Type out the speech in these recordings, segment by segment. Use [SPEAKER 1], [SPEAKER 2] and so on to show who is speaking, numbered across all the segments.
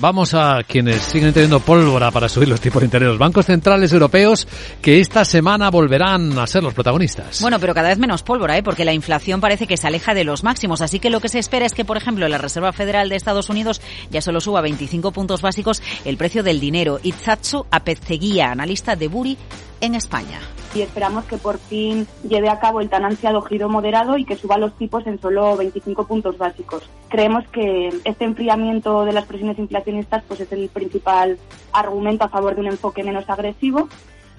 [SPEAKER 1] Vamos a quienes siguen teniendo pólvora para subir los tipos de interés. Los bancos centrales europeos que esta semana volverán a ser los protagonistas.
[SPEAKER 2] Bueno, pero cada vez menos pólvora, ¿eh? porque la inflación parece que se aleja de los máximos. Así que lo que se espera es que, por ejemplo, la Reserva Federal de Estados Unidos ya solo suba 25 puntos básicos el precio del dinero. Itzatsu Apezzeguía, analista de Buri en España.
[SPEAKER 3] Y esperamos que por fin lleve a cabo el tan ansiado giro moderado y que suba los tipos en solo 25 puntos básicos. Creemos que este enfriamiento de las presiones inflacionistas pues es el principal argumento a favor de un enfoque menos agresivo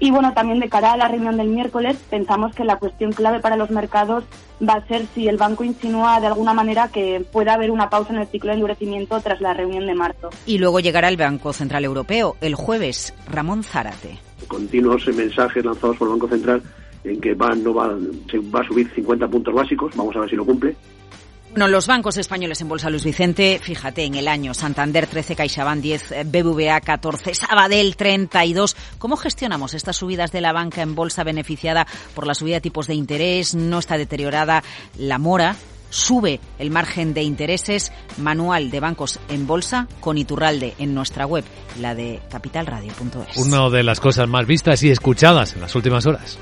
[SPEAKER 3] y bueno, también de cara a la reunión del miércoles, pensamos que la cuestión clave para los mercados va a ser si el banco insinúa de alguna manera que pueda haber una pausa en el ciclo de endurecimiento tras la reunión de marzo.
[SPEAKER 2] Y luego llegará el Banco Central Europeo el jueves. Ramón Zárate.
[SPEAKER 4] Continuos mensajes lanzados por el Banco Central en que va, no va, se va a subir 50 puntos básicos. Vamos a ver si lo cumple.
[SPEAKER 2] Bueno, los bancos españoles en bolsa, Luis Vicente, fíjate, en el año Santander 13, CaixaBank 10, BBVA 14, Sabadell 32. ¿Cómo gestionamos estas subidas de la banca en bolsa beneficiada por la subida de tipos de interés? No está deteriorada la mora. Sube el margen de intereses manual de bancos en bolsa con Iturralde en nuestra web, la de capitalradio.es.
[SPEAKER 1] Una de las cosas más vistas y escuchadas en las últimas horas.